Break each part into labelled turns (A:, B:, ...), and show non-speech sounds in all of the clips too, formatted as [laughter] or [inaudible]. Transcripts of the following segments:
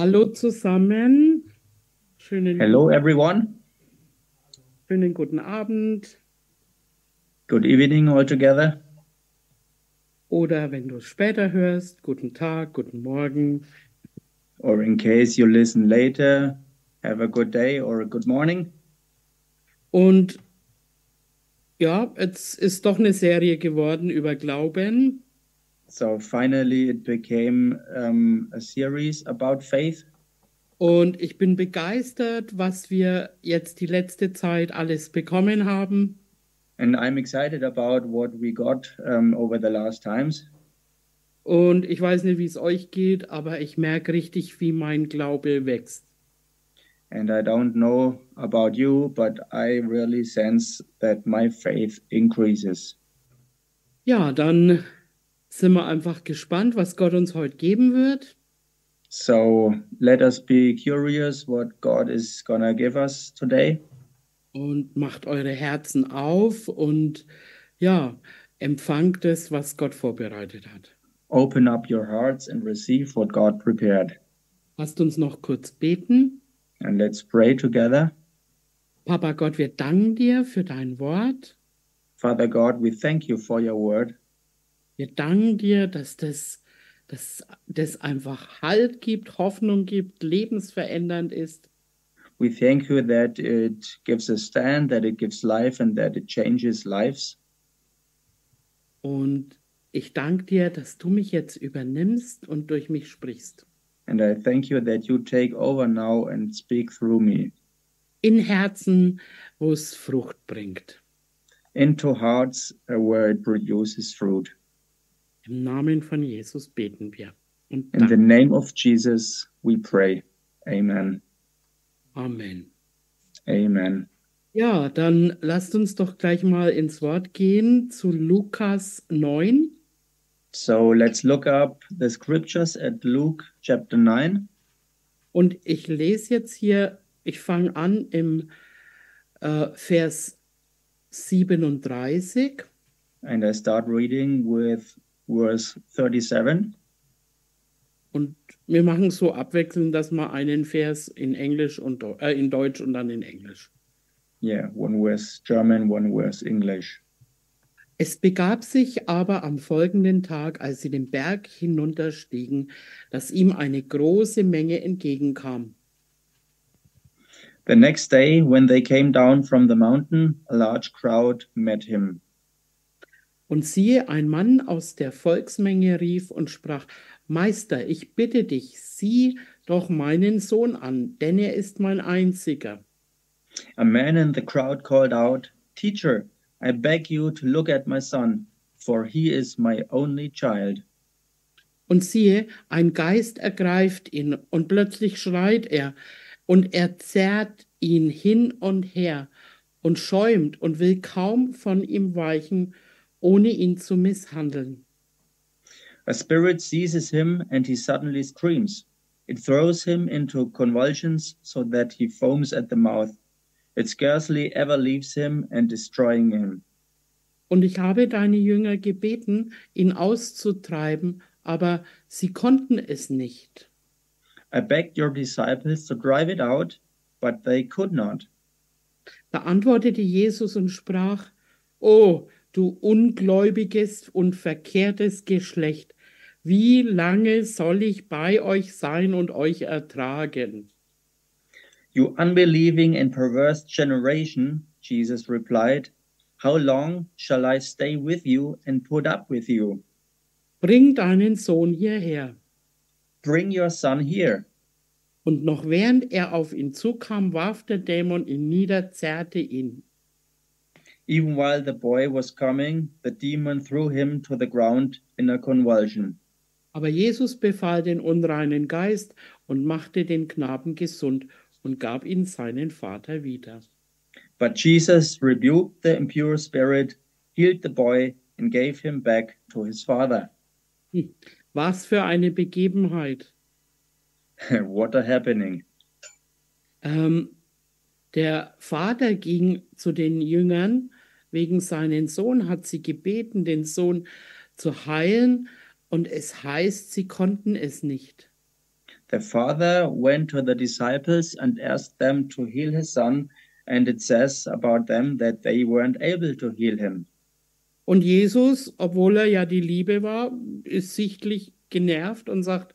A: Hallo zusammen. Schönen,
B: Hello, everyone.
A: schönen guten Abend.
B: Good evening, all together.
A: Oder wenn du es später hörst, guten Tag, guten Morgen.
B: Or in case you listen later, have a good day or a good morning.
A: Und ja, es ist doch eine Serie geworden über Glauben.
B: So finally, it became um, a series about faith.
A: Und ich bin begeistert, was wir jetzt die letzte Zeit alles bekommen haben.
B: And I'm excited about what we got um, over the last times.
A: Und ich weiß nicht, wie es euch geht, aber ich merke richtig, wie mein Glaube wächst.
B: And I don't know about you, but I really sense that my faith increases.
A: Ja, dann sind wir einfach gespannt, was Gott uns heute geben wird.
B: So let us be curious what God is to give us today.
A: Und macht eure Herzen auf und ja, empfangt es, was Gott vorbereitet hat.
B: Open up your hearts and receive what God prepared.
A: Lasst uns noch kurz beten.
B: And let's pray together.
A: Papa Gott, wir danken dir für dein Wort.
B: Father God, we thank you for your word.
A: Wir danken dir, dass das, dass das einfach Halt gibt, Hoffnung gibt, lebensverändernd ist.
B: We thank you that it gives a stand, that it gives life, and that it changes lives.
A: Und ich danke dir, dass du mich jetzt übernimmst und durch mich sprichst.
B: And I thank you that you take over now and speak through me
A: In Herzen, wo es Frucht bringt.
B: into hearts where it produces fruit.
A: Im Namen von Jesus beten wir. Und
B: In the name of Jesus, we pray. Amen.
A: Amen.
B: Amen.
A: Ja, dann lasst uns doch gleich mal ins Wort gehen zu Lukas 9.
B: So let's look up the scriptures at Luke chapter 9.
A: Und ich lese jetzt hier, ich fange an im äh, Vers 37
B: And I start reading with verse 37.
A: und wir machen so abwechselnd, dass wir einen Vers in Englisch und äh, in Deutsch und dann in Englisch.
B: Yeah, one verse German, one verse English.
A: Es begab sich aber am folgenden Tag, als sie den Berg hinunterstiegen, dass ihm eine große Menge entgegenkam.
B: The next day, when they came down from the mountain, a large crowd met him.
A: Und siehe, ein Mann aus der Volksmenge rief und sprach, Meister, ich bitte dich, sieh doch meinen Sohn an, denn er ist mein einziger.
B: A man in the crowd called out, Teacher, I beg you to look at my son, for he is my only child.
A: Und siehe, ein Geist ergreift ihn, und plötzlich schreit er, und er zerrt ihn hin und her und schäumt und will kaum von ihm weichen, ohne ihn zu misshandeln.
B: A spirit seizes him and he suddenly screams. It throws him into convulsions so that he foams at the mouth. It scarcely ever leaves him and destroying him.
A: Und ich habe deine Jünger gebeten, ihn auszutreiben, aber sie konnten es nicht.
B: I begged your disciples to drive it out, but they could not.
A: Da antwortete Jesus und sprach, O du ungläubiges und verkehrtes Geschlecht, wie lange soll ich bei euch sein und euch ertragen?
B: You unbelieving and perverse generation, Jesus replied, How long shall I stay with you and put up with you?
A: Bring deinen Sohn hierher.
B: Bring your son here.
A: Und noch während er auf ihn zukam, warf der Dämon ihn nieder, zerrte ihn.
B: Even while the boy was coming, the demon threw him to the ground in a convulsion.
A: Aber Jesus befahl den unreinen Geist und machte den Knaben gesund und gab ihn seinen Vater wieder.
B: But Jesus rebuked the impure spirit, healed the boy, and gave him back to his father.
A: Hm, Was für eine Begebenheit. [laughs]
B: what a happening.
A: Ähm, der Vater ging zu den Jüngern wegen seinen Sohn, hat sie gebeten, den Sohn zu heilen, und es heißt, sie konnten es nicht.
B: the father went to the disciples and asked them to heal his son, and it says about them that they weren't able to heal him.
A: Und Jesus, obwohl er ja die Liebe war, ist sichtlich genervt und sagt,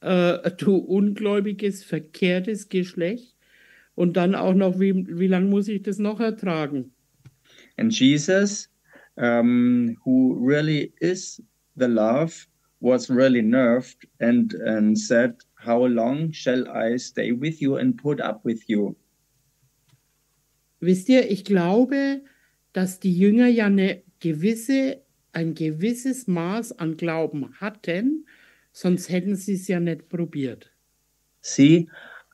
A: äh, du ungläubiges, verkehrtes Geschlecht. Und dann auch noch, wie, wie lange muss ich das noch ertragen?
B: And Jesus, um, who really is the love, was really nerved and, and said, How long shall I stay with you and put up with you?
A: Wisst ihr, ich glaube, dass die Jünger ja eine gewisse, ein gewisses Maß an Glauben hatten, sonst hätten sie es ja nicht probiert.
B: See,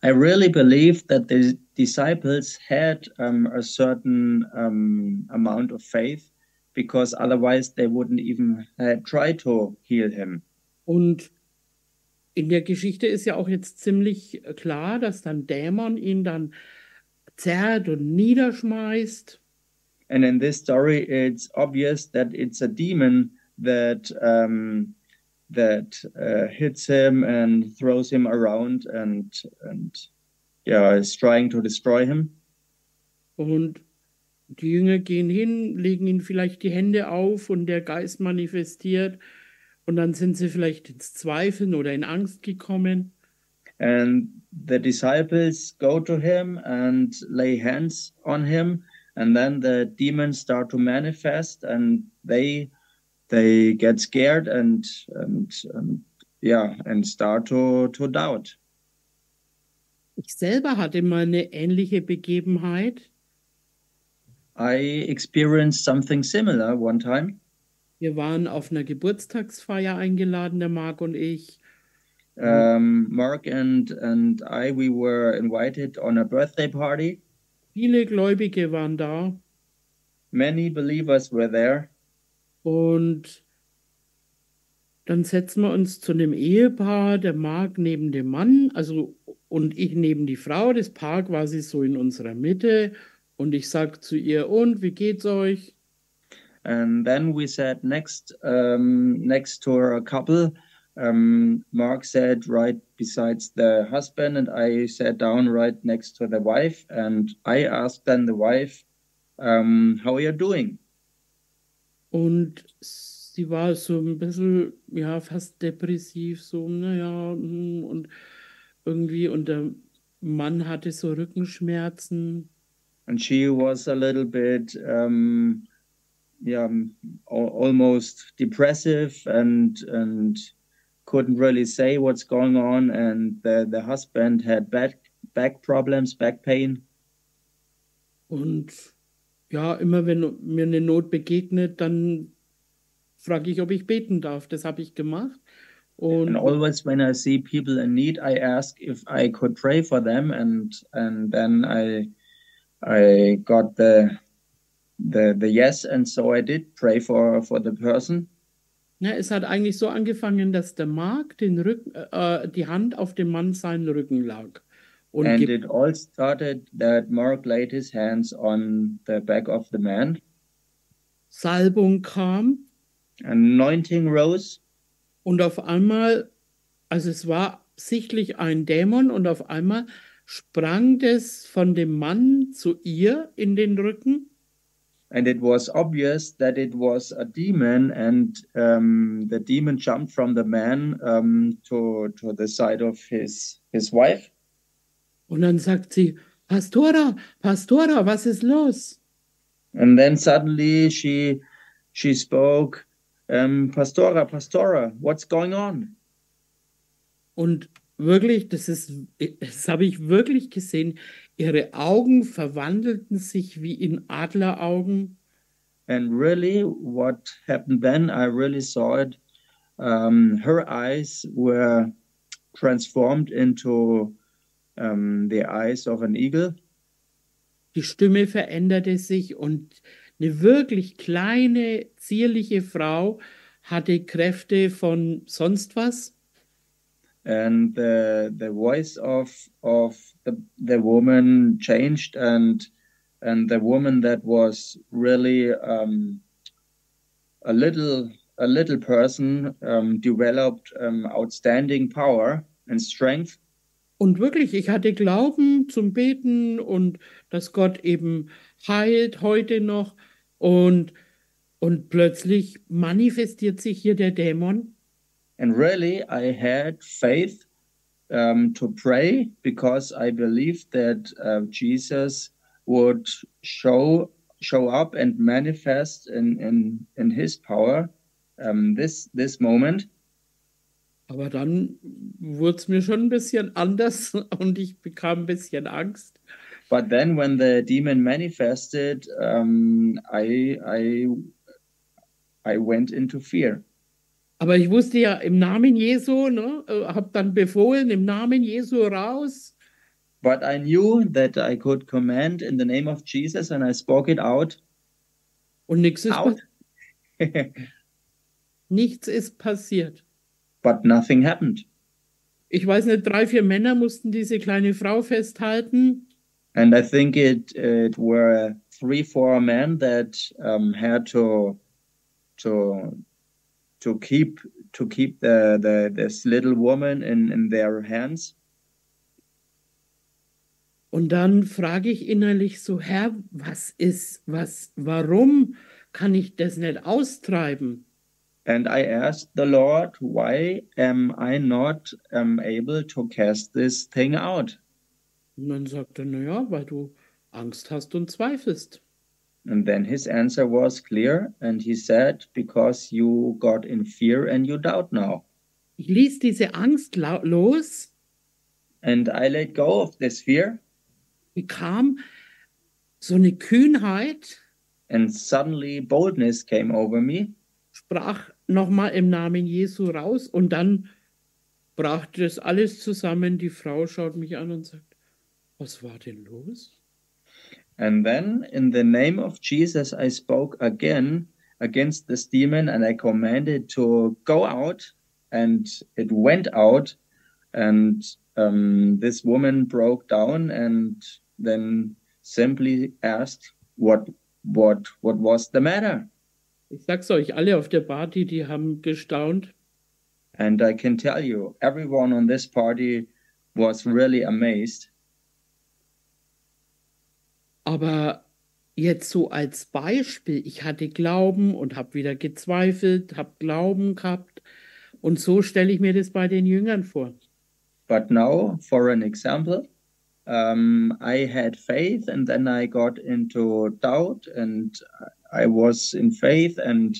B: I really believe that the disciples had um, a certain um, amount of faith because otherwise they wouldn't even uh, try to heal him.
A: Und in der Geschichte ist ja auch jetzt ziemlich klar, dass dann Dämon ihn dann zerrt und niederschmeißt.
B: And in this story, it's obvious that it's a demon that um, that uh, hits him and throws him around and and yeah is trying to destroy him.
A: Und die Jünger gehen hin, legen ihn vielleicht die Hände auf und der Geist manifestiert. Und dann sind sie vielleicht ins Zweifeln oder in Angst gekommen.
B: And the disciples go to him and lay hands on him, and then the demons start to manifest, and they they get scared and and, and yeah and start to to doubt.
A: Ich selber hatte mal eine ähnliche Begebenheit.
B: I experienced something similar one time.
A: Wir waren auf einer Geburtstagsfeier eingeladen, der Marc und ich.
B: Um, Mark and and I we were invited on a birthday party.
A: Viele Gläubige waren da
B: Many believers were there,
A: und dann setzen wir uns zu einem Ehepaar, der Marc neben dem Mann, also und ich neben die Frau. Das Paar quasi so in unserer Mitte. Und ich sag zu ihr, und wie geht's euch?
B: and then we sat next um, next to a couple. Um, Mark sat right besides the husband, and I sat down right next to the wife. And I asked then the wife, um, "How are you doing?"
A: Und sie war so ein bisschen, ja, fast depressiv, so, naja, hm, und irgendwie, und der Mann hatte so Rückenschmerzen.
B: And she was a little bit, um, yeah, al- almost depressive and and couldn't really say what's going on. And the the husband had back back problems, back pain.
A: Und ja, immer wenn mir eine Not begegnet, dann frage ich, ob ich beten darf. Das habe ich gemacht. Und
B: And always when I see people in need, I ask if I could pray for them, and and then I I got the the the yes, and so I did pray for for the person.
A: ja, es hat eigentlich so angefangen, dass der Mark den Rücken, äh, die Hand auf dem Mann seinen Rücken lag.
B: And it all started that Mark laid his hands on the back of the man.
A: Salbung kam
B: Anointing rose,
A: und auf einmal, also es war sichtlich ein Dämon und auf einmal sprang das von dem Mann zu ihr in den Rücken
B: and it was obvious that it was a demon, and um, the demon jumped from the man um, to to the side of his his wife.
A: Und dann sagt sie, Pastora, Pastora, was ist los?
B: And then suddenly she she spoke, um, Pastora, Pastora, what's going on?
A: Und wirklich, das ist, das habe ich wirklich gesehen, ihre Augen verwandelten sich wie in Adleraugen
B: And really, what happened then? I really saw it. Um, her eyes were transformed into um, the eyes of an eagle.
A: Die Stimme veränderte sich und eine wirklich kleine, zierliche Frau hatte Kräfte von sonst was.
B: and the the voice of of the the woman changed and and the woman that was really um, a little a little person um, developed um, outstanding power and strength.
A: Und wirklich, ich hatte Glauben zum Beten und dass Gott eben heilt heute noch. Und, und plötzlich manifestiert sich hier der Dämon.
B: And really, I had faith um, to pray because I believed that uh, Jesus would show show up and manifest in in, in His power um, this this moment.
A: Aber dann wurde es mir schon ein bisschen anders [laughs] und ich bekam ein bisschen Angst.
B: But then, when the demon manifested, um, I I I went into fear.
A: Aber ich wusste ja im Namen Jesu, ne, habe dann befohlen, im Namen Jesu raus.
B: But I knew that I could command in the name of Jesus, and I spoke it out.
A: Und nichts ist,
B: Out. [laughs]
A: nichts ist passiert.
B: But nothing happened.
A: Ich weiß nicht, drei, vier Männer mussten diese kleine Frau festhalten.
B: And I think it it were three, four men that um, had to to to keep to keep the, the this little woman in, in their hands.
A: Und dann frage ich innerlich so, Herr, was ist, was, warum kann ich das nicht austreiben?
B: And I asked the Lord, why am I not um, able to cast this thing out?
A: Und dann sagt er, naja, weil du Angst hast und zweifelst.
B: And then his answer was clear, and he said, Because you got in fear and you doubt now.
A: Ich ließ diese Angst los,
B: And I let go of this fear,
A: bekam so eine Kühnheit,
B: and suddenly boldness came over me.
A: sprach nochmal im Namen Jesu raus und dann brachte das alles zusammen. Die Frau schaut mich an und sagt, was war denn los?
B: And then, in the name of Jesus, I spoke again against this demon and I commanded to go out. And it went out. And um, this woman broke down and then simply asked, what, what, what was the matter?
A: Ich sag's euch, alle auf der Party, die haben gestaunt.
B: And I can tell you, everyone on this party was really amazed.
A: Aber jetzt so als Beispiel, ich hatte Glauben und habe wieder gezweifelt, habe Glauben gehabt. Und so stelle ich mir das bei den Jüngern vor.
B: But now, for an example, um, I had faith and then I got into doubt and I was in faith and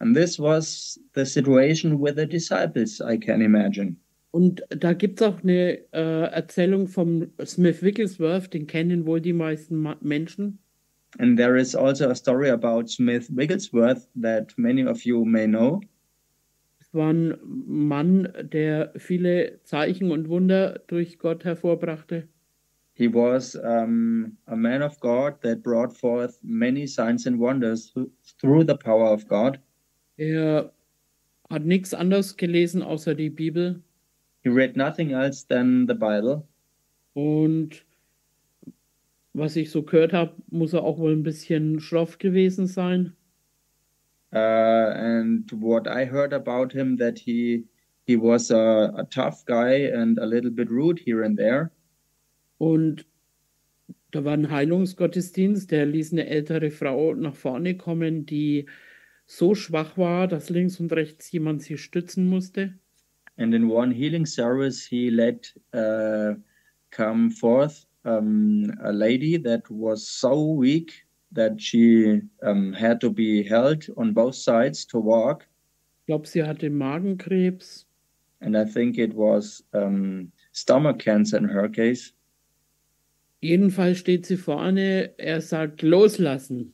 B: and this was the situation with the disciples, I can imagine.
A: Und da gibt es auch eine äh, Erzählung vom Smith Wigglesworth, den kennen wohl die meisten Ma Menschen.
B: And there is also a story about Smith Wigglesworth that many of you may know.
A: Es war ein Mann, der viele Zeichen und Wunder durch Gott hervorbrachte.
B: He was um, a man of God that brought forth many signs and wonders through the power of God.
A: Er hat nichts anderes gelesen außer die Bibel.
B: He read nothing else than the Bible.
A: Und was ich so gehört habe, muss er auch wohl ein bisschen schroff gewesen sein.
B: Uh, and what I heard about him that he he was a, a tough guy and a little bit rude here and there.
A: Und da war ein Heilungsgottesdienst, der ließ eine ältere Frau nach vorne kommen, die so schwach war, dass links und rechts jemand sie stützen musste.
B: And in one healing service, he let uh, come forth um, a lady that was so weak that she um, had to be held on both sides to walk.
A: Ich glaube, sie hatte Magenkrebs.
B: And I think it was um, stomach cancer in her case.
A: Jedenfalls steht sie vorne, er sagt loslassen.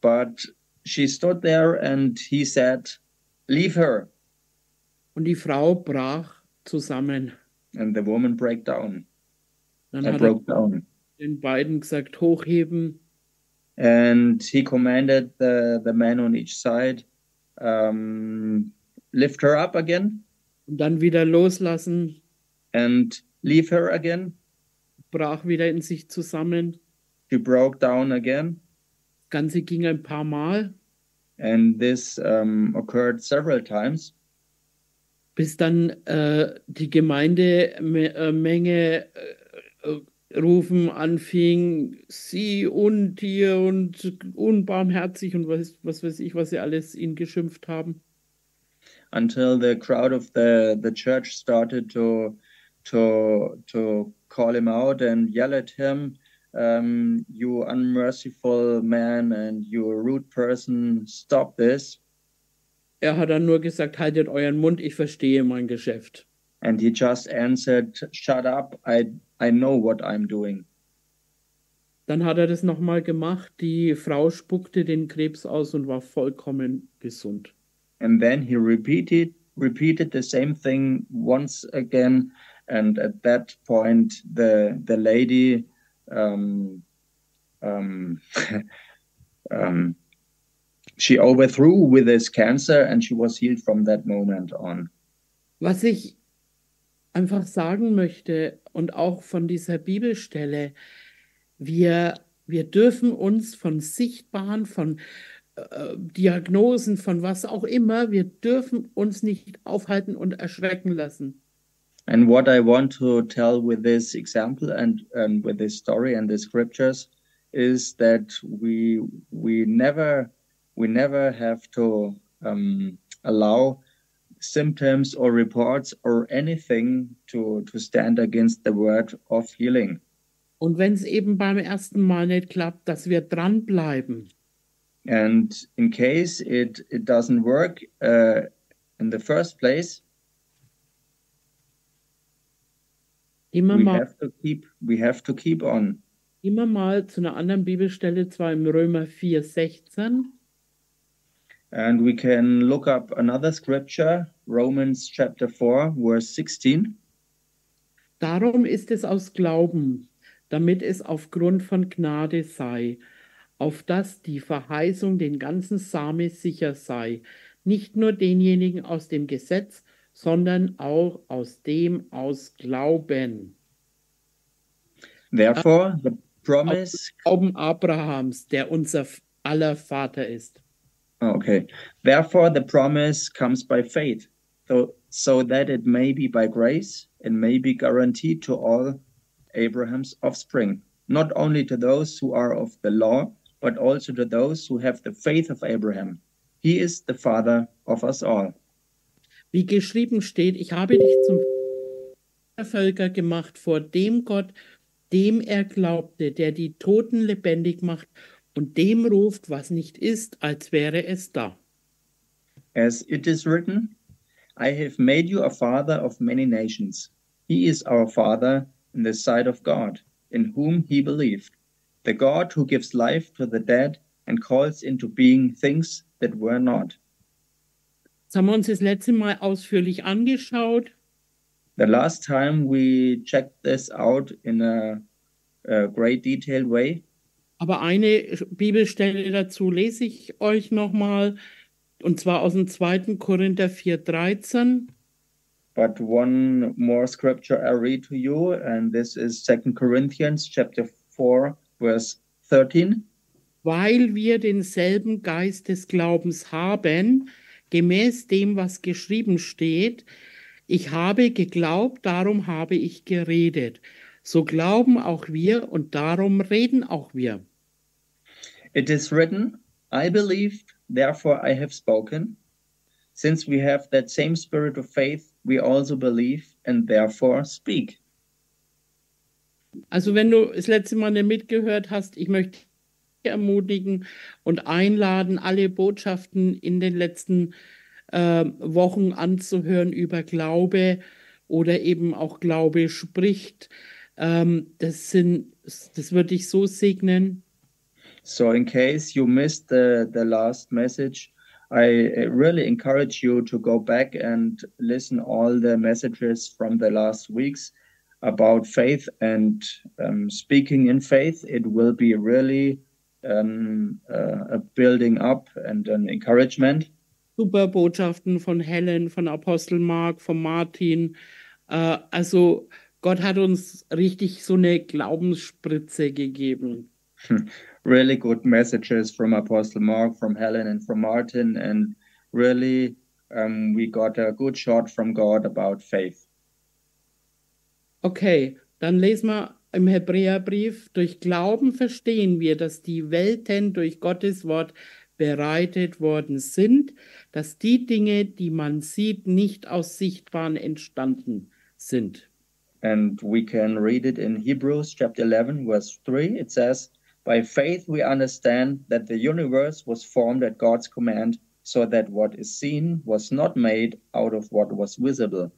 B: But she stood there and he said, Leave her.
A: Und die Frau brach zusammen.
B: And the woman broke down.
A: Dann
B: I
A: hat er
B: broke down.
A: den beiden gesagt, hochheben.
B: And he commanded the, the man on each side, um, lift her up again
A: Und dann wieder loslassen,
B: and leave her again.
A: Brach wieder in sich zusammen.
B: She broke down again.
A: Das Ganze ging ein paar Mal.
B: And this um, occurred several times.
A: bis dann äh, die Gemeindemenge äh, äh, rufen anfing, sie Untier und unbarmherzig und was, was weiß ich, was sie alles ihn geschimpft haben.
B: Until the crowd of the, the church started to, to, to call him out and yell at him, um, you unmerciful man and you rude person, stop this.
A: Er hat dann nur gesagt, haltet euren Mund, ich verstehe mein Geschäft.
B: And he just answered, shut up, I I know what I'm doing.
A: Dann hat er das nochmal gemacht. Die Frau spuckte den Krebs aus und war vollkommen gesund.
B: And then he repeated repeated the same thing once again, and at that point the the lady um, um, [laughs] um, she overthrew with this cancer and she was healed from that moment on.
A: Was ich einfach sagen möchte und auch von dieser Bibelstelle, wir, wir dürfen uns von sichtbaren, von äh, Diagnosen, von was auch immer, wir dürfen uns nicht aufhalten und erschrecken lassen.
B: And what I want to tell with this example and, and with this story and the scriptures is that we we never we never have to um, allow symptoms or reports or anything to, to stand against the word of healing.
A: Und wenn es eben beim ersten Mal nicht klappt, dass wir dranbleiben.
B: And in case it, it doesn't work uh, in the first place,
A: immer
B: we
A: mal,
B: have to keep we have to keep on.
A: Immer mal zu einer anderen Bibelstelle, zwar im Römer 4, 16.
B: And we can look up another scripture, Romans chapter 4, verse 16.
A: Darum ist es aus Glauben, damit es aufgrund von Gnade sei, auf dass die Verheißung den ganzen Same sicher sei, nicht nur denjenigen aus dem Gesetz, sondern auch aus dem aus Glauben.
B: Therefore, the promise.
A: Glauben Abrahams, der unser aller Vater ist.
B: Okay. Therefore, the promise comes by faith, so, so that it may be by grace and may be guaranteed to all Abraham's offspring, not only to those who are of the law, but also to those who have the faith of Abraham. He is the father of us all.
A: Wie geschrieben steht, ich habe dich zum Völker gemacht vor dem Gott, dem er glaubte, der die Toten lebendig macht und dem ruft, was nicht ist, als wäre es da.
B: As it is written, I have made you a father of many nations. He is our father in the sight of God, in whom he believed, the God who gives life to the dead and calls into being things that were not.
A: Das haben wir uns das letzte Mal ausführlich angeschaut.
B: The last time we checked this out in a, a great detailed way.
A: Aber eine Bibelstelle dazu lese ich euch nochmal, und zwar aus dem 2. Korinther 4,13.
B: But one more scripture I read to you, and this is 2 Corinthians chapter 4, verse 13.
A: Weil wir denselben Geist des Glaubens haben, gemäß dem, was geschrieben steht, ich habe geglaubt, darum habe ich geredet. So glauben auch wir und darum reden auch wir.
B: It is written, I believed, therefore I have spoken. Since we have that same spirit of faith, we also believe and therefore speak.
A: Also wenn du das letzte Mal nicht mitgehört hast, ich möchte dich ermutigen und einladen, alle Botschaften in den letzten äh, Wochen anzuhören über Glaube oder eben auch Glaube spricht. Ähm, das sind, das würde ich so segnen.
B: So in case you missed the, the last message, I really encourage you to go back and listen all the messages from the last weeks about faith and um, speaking in faith. It will be really um, uh, a building up and an encouragement.
A: Super Botschaften von Helen, von Apostel Mark, von Martin. Äh, also Gott hat uns richtig so eine Glaubensspritze gegeben.
B: really good messages from Apostle Mark, from Helen, and from Martin, and really um, we got a good shot from God about faith.
A: Okay, dann lesen wir im Hebräerbrief, durch Glauben verstehen wir, dass die Welten durch Gottes Wort bereitet worden sind, dass die Dinge, die man sieht, nicht aus Sichtbaren entstanden sind.
B: And we can read it in Hebrews chapter 11, verse 3. It says, By faith we understand that the universe was formed at God's command, so that what is seen was not made out of what was visible.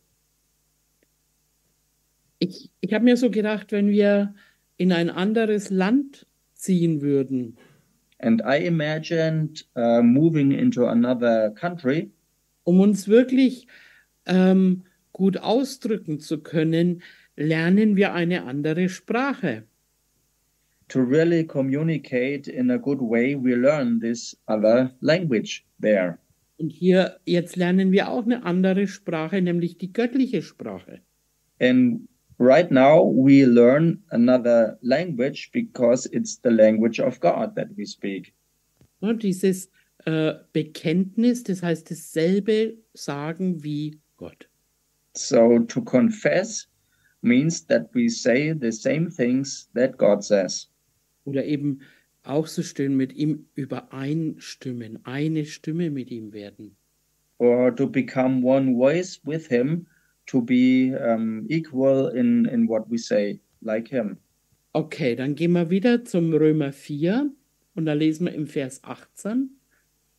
A: Ich, ich habe mir so gedacht, wenn wir in ein anderes Land ziehen würden,
B: And I imagined uh, moving into another country
A: um uns wirklich ähm, gut ausdrücken zu können, lernen wir eine andere Sprache.
B: to really communicate in a good way. We learn this other language there.
A: Und hier, jetzt lernen wir auch eine andere Sprache, nämlich die göttliche Sprache.
B: And right now we learn another language because it's the language of God that we speak.
A: Ja, dieses äh, Bekenntnis, das heißt dasselbe sagen wie Gott.
B: So to confess means that we say the same things that God says.
A: Oder eben auch so schön mit ihm übereinstimmen, eine Stimme mit ihm werden.
B: Or to become one voice with Him, to be um, equal in, in what we say, like Him.
A: Okay, dann gehen wir wieder zum Römer 4 und da lesen wir im Vers 18.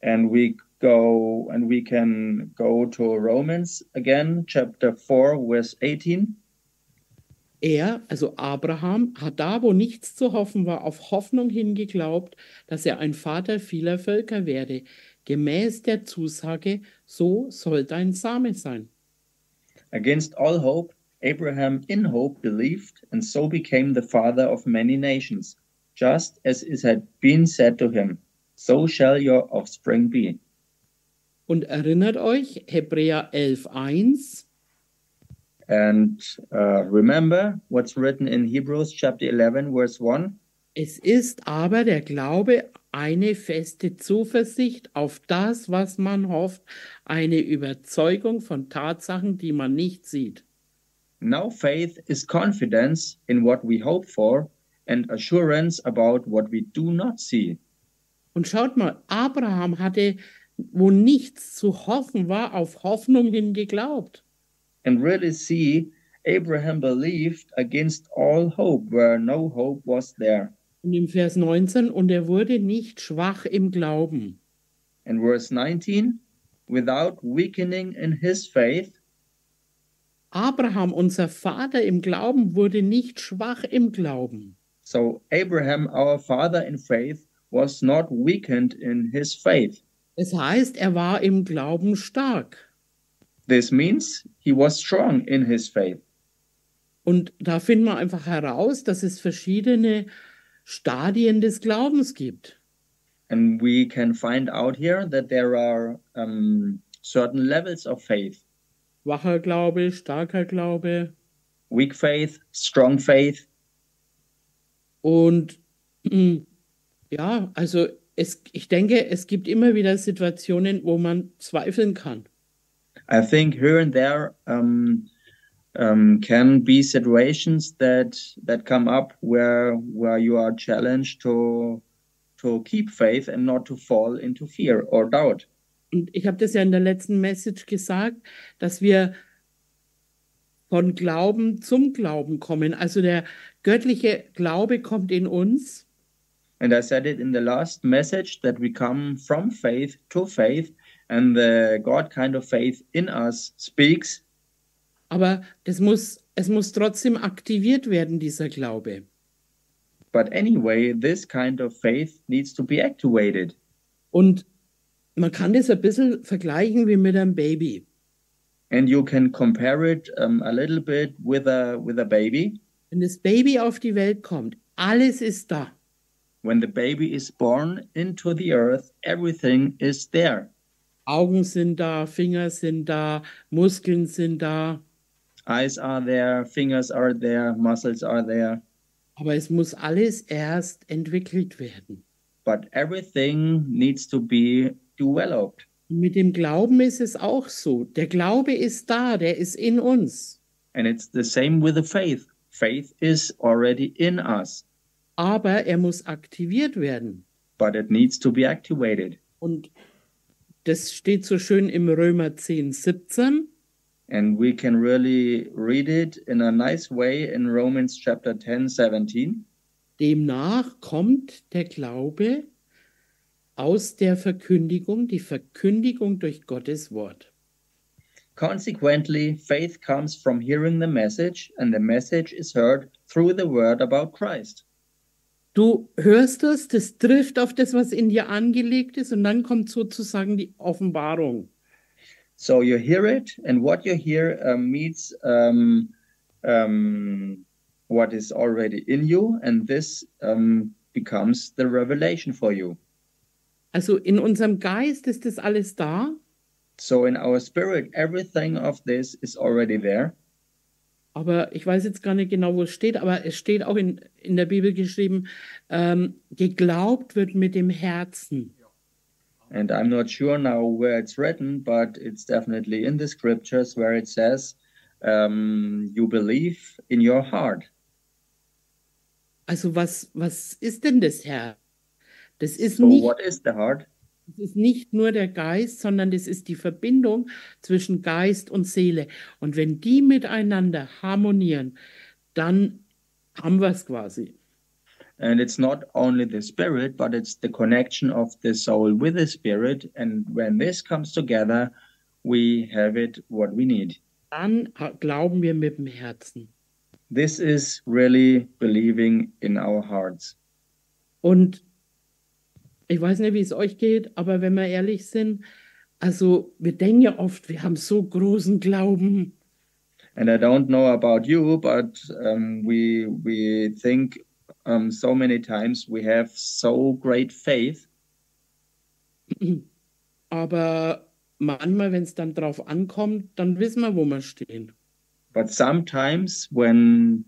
B: And we go and we can go to Romans again, chapter 4, verse 18.
A: Er, also Abraham, hat da, wo nichts zu hoffen war, auf Hoffnung hingeglaubt, dass er ein Vater vieler Völker werde. Gemäß der Zusage, so soll dein Same sein.
B: Against all hope, Abraham in hope believed, and so became the father of many nations, just as it had been said to him, So shall your offspring be.
A: Und erinnert euch, Hebräer 11.1,
B: And uh, remember what's written in Hebrews chapter 11, verse 1
A: es ist aber der Glaube eine feste Zuversicht auf das, was man hofft, eine Überzeugung von Tatsachen, die man nicht sieht.
B: Now faith is confidence in what we hope for and assurance about what we do not see.
A: Und schaut mal, Abraham hatte, wo nichts zu hoffen war, auf Hoffnung hin geglaubt.
B: And really see, Abraham believed against all hope where no hope was there.
A: Und im Vers 19, und er wurde nicht schwach im Glauben.
B: And verse 19, without weakening in his faith,
A: Abraham, unser Vater im Glauben, wurde nicht schwach im Glauben.
B: so Abraham, our father in faith, was not weakened in his faith.
A: Das heißt, er war im Glauben stark.
B: This means he was strong in his faith.
A: Und da finden wir einfach heraus, dass es verschiedene Stadien des Glaubens gibt.
B: And we can find out here that there are um, certain levels of faith
A: Schwacher Glaube, starker Glaube.
B: weak faith, strong faith.
A: Und [clears throat] ja, also es, ich denke, es gibt immer wieder Situationen, wo man zweifeln kann.
B: I think here and there um, um, can be situations that that come up where where you are challenged to to keep faith and not to fall into fear or doubt.
A: Und ich habe das ja in der letzten Message gesagt, dass wir von Glauben zum Glauben kommen. Also der göttliche Glaube kommt in uns
B: And I said it in the last message that we come from faith to faith, and the God kind of faith in us speaks,
A: Aber das muss, es muss trotzdem aktiviert werden, dieser Glaube.
B: but anyway, this kind of faith needs to be activated.
A: Und man kann das ein bisschen vergleichen wie mit einem Baby.
B: And you can compare it um, a little bit with a with a baby.
A: Wenn das Baby auf die Welt kommt, alles ist da.
B: When the baby is born into the earth, everything is there.
A: Augen sind da, Finger sind da, Muskeln sind da.
B: Eyes are there, fingers are there, muscles are there,
A: Aber es muss alles erst entwickelt werden.
B: but everything needs to be developed.
A: Mit dem Glauben ist es auch so. Der Glaube ist da, der ist in uns.
B: And it's the same with the faith. Faith is already in us,
A: Aber er muss aktiviert werden.
B: but it needs to be activated.
A: Und das steht so schön im Römer 10, 17.
B: And we can really read it in a nice way in Romans chapter 10, 17.
A: Demnach kommt der Glaube aus der Verkündigung, die Verkündigung durch Gottes Wort.
B: Consequently, faith comes from hearing the message, and the message is heard through the word about Christ.
A: Du hörst es, das trifft auf das, was in dir angelegt ist, und dann kommt sozusagen die Offenbarung.
B: So you hear it, and what you hear um, meets um, um, what is already in you, and this um, becomes the revelation for you.
A: Also in unserem Geist ist das alles da,
B: So in our spirit, everything of this is already there.
A: aber ich weiß jetzt gar nicht genau, wo es steht, aber es steht auch in, in der Bibel geschrieben, ähm, geglaubt wird mit dem Herzen.
B: And I'm not sure now where it's written, but it's definitely in the scriptures where it says, um, you believe in your heart.
A: Also was, was ist denn das Herz? Das ist
B: So
A: nicht
B: what is the heart?
A: Das ist nicht nur der Geist, sondern das ist die Verbindung zwischen Geist und Seele. Und wenn die miteinander harmonieren, dann haben wir es quasi.
B: And it's not only the spirit, but it's the connection of the soul with the spirit. And when this comes together, we have it what we need.
A: Dann glauben wir mit dem Herzen.
B: This is really believing in our hearts.
A: Und ich weiß nicht, wie es euch geht, aber wenn wir ehrlich sind, also wir denken ja oft, wir haben so großen Glauben.
B: And I don't know about you, but um, we we think um, so many times we have so great faith, [clears throat]
A: Aber manchmal, wenn es dann drauf ankommt, dann wissen wir, wo wir stehen.
B: but sometimes when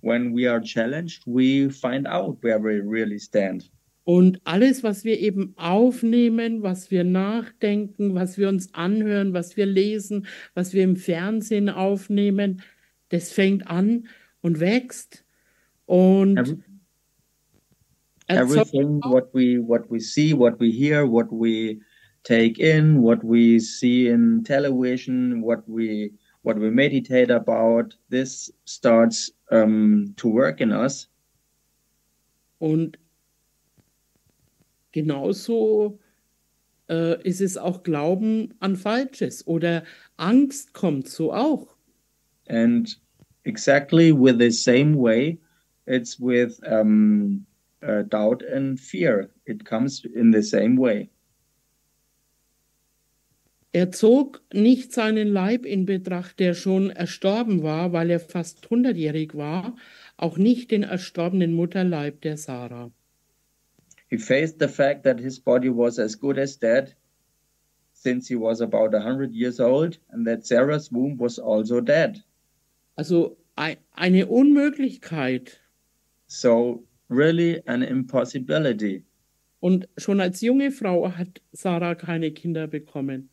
B: when we are challenged, we find out where we really stand.
A: Und alles, was wir eben aufnehmen, was wir nachdenken, was wir uns anhören, was wir lesen, was wir im Fernsehen aufnehmen, das fängt an und wächst und
B: Every-
A: erzeugt
B: everything what we what we see what we hear what we take in what we see in television what we what we meditate about this starts um, to work in us
A: Und genauso äh, ist es auch Glauben an Falsches oder Angst kommt so auch.
B: and exactly with the same way it's with um, uh, doubt and fear it comes in the same way
A: Er zog nicht seinen Leib in Betracht, der schon erstorben war, weil er fast hundertjährig war, auch nicht den erstorbenen Mutterleib der Sarah.
B: he faced the fact that his body was as good as dead since he was about a hundred years old and that sarah's womb was also dead
A: Also ei- eine Unmöglichkeit.
B: So really an impossibility.
A: Und schon als junge Frau hat Sarah keine Kinder bekommen.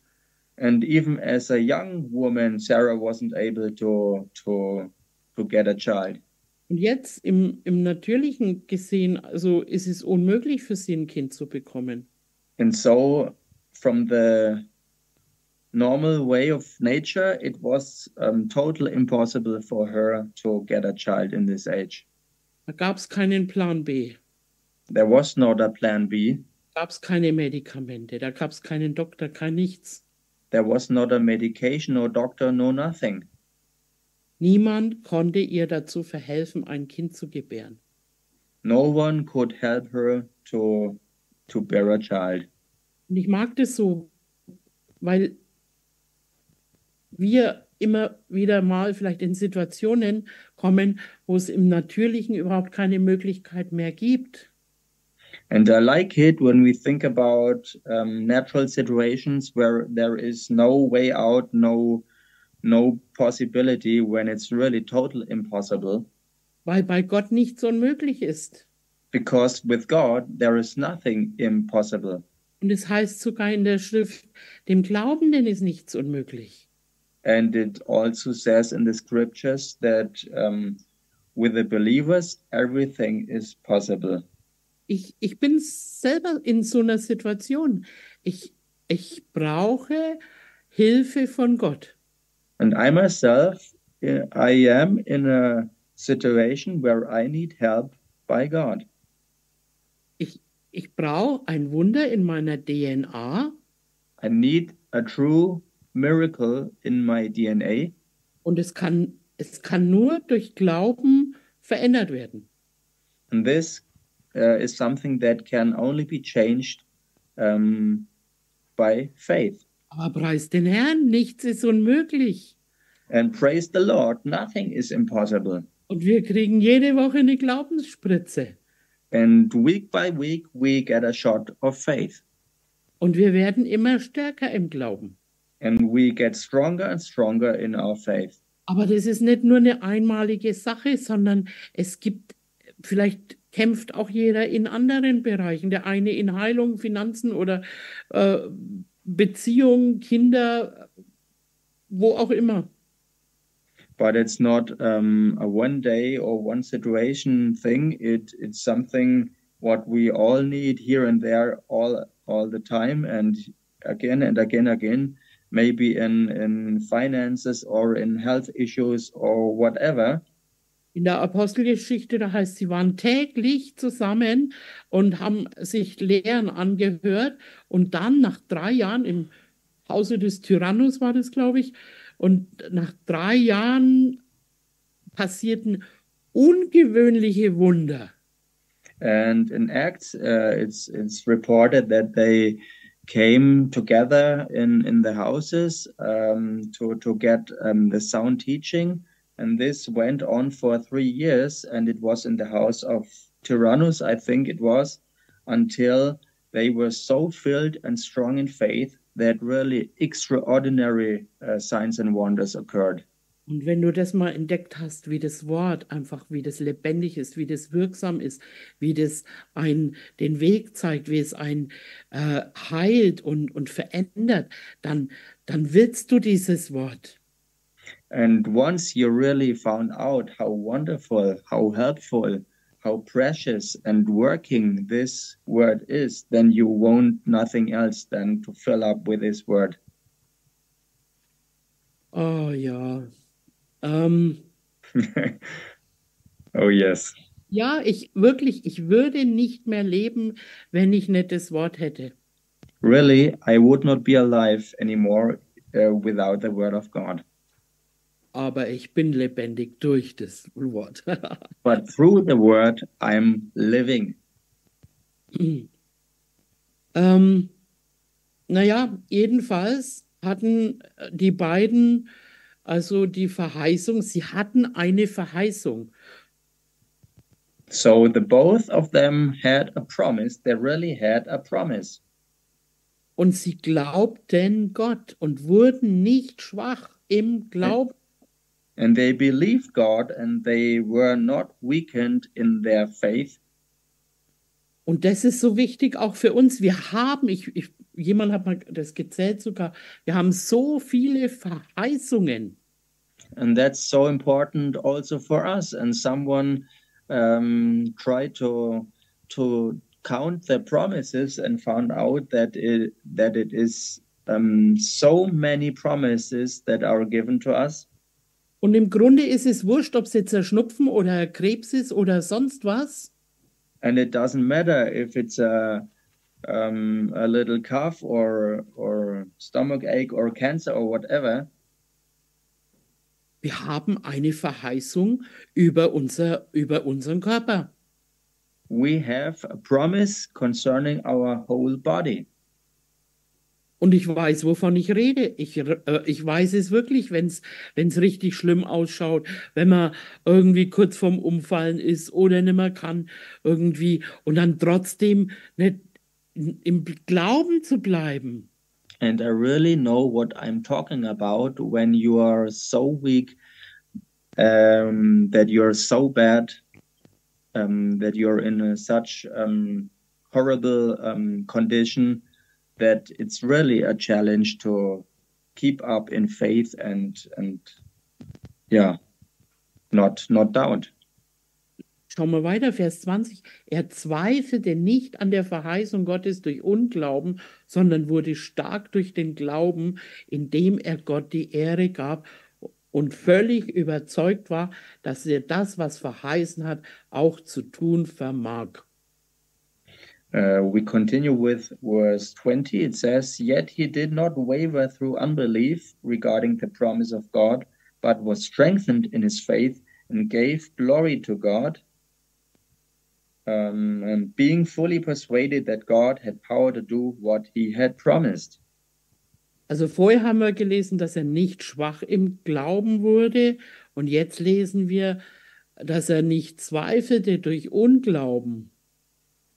B: And even as a young woman, Sarah wasn't able to to to get a child.
A: Und jetzt im, im Natürlichen gesehen, also ist es unmöglich für sie ein Kind zu bekommen.
B: And so from the normal way of nature, it was um, totally impossible for her to get a child in this age.
A: Da gab es keinen Plan B,
B: There was not a plan B.
A: gab es keine Medikamente, da gab es keinen Doktor, kein nichts.
B: There was not a medication or doctor, no nothing.
A: Niemand konnte ihr dazu verhelfen, ein Kind zu gebären.
B: No one could help her to to bear a child.
A: Und ich mag das so, weil wir immer wieder mal vielleicht in Situationen kommen, wo es im Natürlichen überhaupt keine Möglichkeit mehr gibt.
B: And I like it when we think about um, natural situations where there is no way out, no no possibility, when it's really total impossible.
A: Weil bei Gott nichts unmöglich ist.
B: Because with God there is nothing impossible.
A: Und es heißt sogar in der Schrift, dem Glaubenden ist nichts unmöglich.
B: And it also says in the scriptures that um, with the believers, everything is possible.
A: Ich, ich bin selber in so einer Situation. Ich, ich brauche Hilfe von Gott.
B: And I myself, uh, I am in a situation where I need help by God.
A: Ich, ich brauche ein Wunder in meiner DNA
B: I need a true miracle in my DNA,
A: und es kann, es kann nur durch Glauben verändert werden.
B: and this uh, is something that can only be changed um, by faith.
A: Aber preis den Herrn, nichts ist unmöglich.
B: And praise the Lord, nothing is impossible.
A: Und wir kriegen jede Woche eine Glaubensspritze.
B: And week by week, we get a shot of faith,
A: Und wir werden immer stärker im Glauben.
B: And we get stronger and stronger in our faith.
A: Aber das ist nicht nur eine einmalige Sache, sondern es gibt, vielleicht kämpft auch jeder in anderen Bereichen. Der eine in Heilung, Finanzen oder äh, Beziehung, Kinder, wo auch immer.
B: but it's not um, a one day or one situation thing. It it's something what we all need here and there all all the time and again and again again. Maybe in in finances or in health issues or whatever.
A: In der Apostelgeschichte, da heißt, sie waren täglich zusammen und haben sich Lehren angehört. Und dann nach drei Jahren im Hause des Tyrannus war das, glaube ich, und nach drei Jahren passierten ungewöhnliche Wunder.
B: And in Acts, uh, it's it's reported that they came together in in the houses um, to to get um, the sound teaching, and this went on for three years, and it was in the house of Tyrannus, I think it was, until they were so filled and strong in faith that really extraordinary uh, signs and wonders occurred.
A: Und wenn du das mal entdeckt hast, wie das Wort einfach, wie das lebendig ist, wie das wirksam ist, wie das ein, den Weg zeigt, wie es einen äh, heilt und, und verändert, dann, dann willst du dieses Wort.
B: And once you really found out how wonderful, how helpful, how precious and working this word is, then you want nothing else than to fill up with this word.
A: Oh ja. Ähm, [laughs]
B: oh, yes.
A: ja, ich wirklich, ich würde nicht mehr leben, wenn ich nicht das Wort hätte.
B: Really, I would not be alive anymore uh, without the word of God.
A: Aber ich bin lebendig durch das Wort. [laughs]
B: But through the word, I'm living.
A: ähm, naja, jedenfalls hatten die beiden also die Verheißung, sie hatten eine Verheißung.
B: So the both of them had a promise. They really had a promise.
A: Und sie glaubten Gott und wurden nicht schwach im Glauben.
B: And they believed God and they were not weakened in their faith.
A: Und das ist so wichtig auch für uns. Wir haben, ich, ich, jemand hat mal das gezählt sogar, wir haben so viele Verheißungen.
B: And that's so important also for us. And someone um, tried to to count the promises and found out that it that it is um, so many promises that are given to us.
A: Und im Grunde ist es wurscht, ob es jetzt ein Schnupfen oder Krebs ist oder sonst was.
B: and it doesn't matter if it's a um, a little cough or or stomach ache or cancer or whatever.
A: Wir haben eine Verheißung über, unser, über unseren Körper.
B: We have a promise concerning our whole body.
A: Und ich weiß, wovon ich rede. Ich, äh, ich weiß es wirklich, wenn es richtig schlimm ausschaut, wenn man irgendwie kurz vorm Umfallen ist oder nicht mehr kann irgendwie und dann trotzdem nicht im Glauben zu bleiben.
B: And I really know what I'm talking about when you are so weak um, that you're so bad um, that you're in a, such um, horrible um, condition that it's really a challenge to keep up in faith and and yeah, not not doubt.
A: Schauen wir weiter, Vers 20. Er zweifelte nicht an der Verheißung Gottes durch Unglauben, sondern wurde stark durch den Glauben, indem er Gott die Ehre gab und völlig überzeugt war, dass er das, was verheißen hat, auch zu tun vermag.
B: Uh, we continue with verse 20. It says, Yet he did not waver through unbelief regarding the promise of God, but was strengthened in his faith and gave glory to God, um, and being fully persuaded that God had power to do what he had promised.
A: Also vorher haben wir gelesen, dass er nicht schwach im Glauben wurde und jetzt lesen wir, dass er nicht zweifelte durch Unglauben.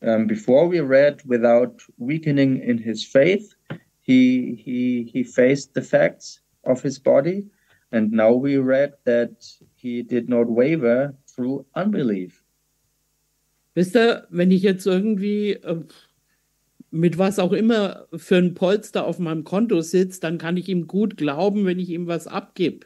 B: Um, before we read without weakening in his faith, he he he faced the facts of his body, and now we read that he did not waver through unbelief.
A: Wisst ihr, wenn ich jetzt irgendwie äh, mit was auch immer für ein Polster auf meinem Konto sitze, dann kann ich ihm gut glauben, wenn ich ihm was abgebe.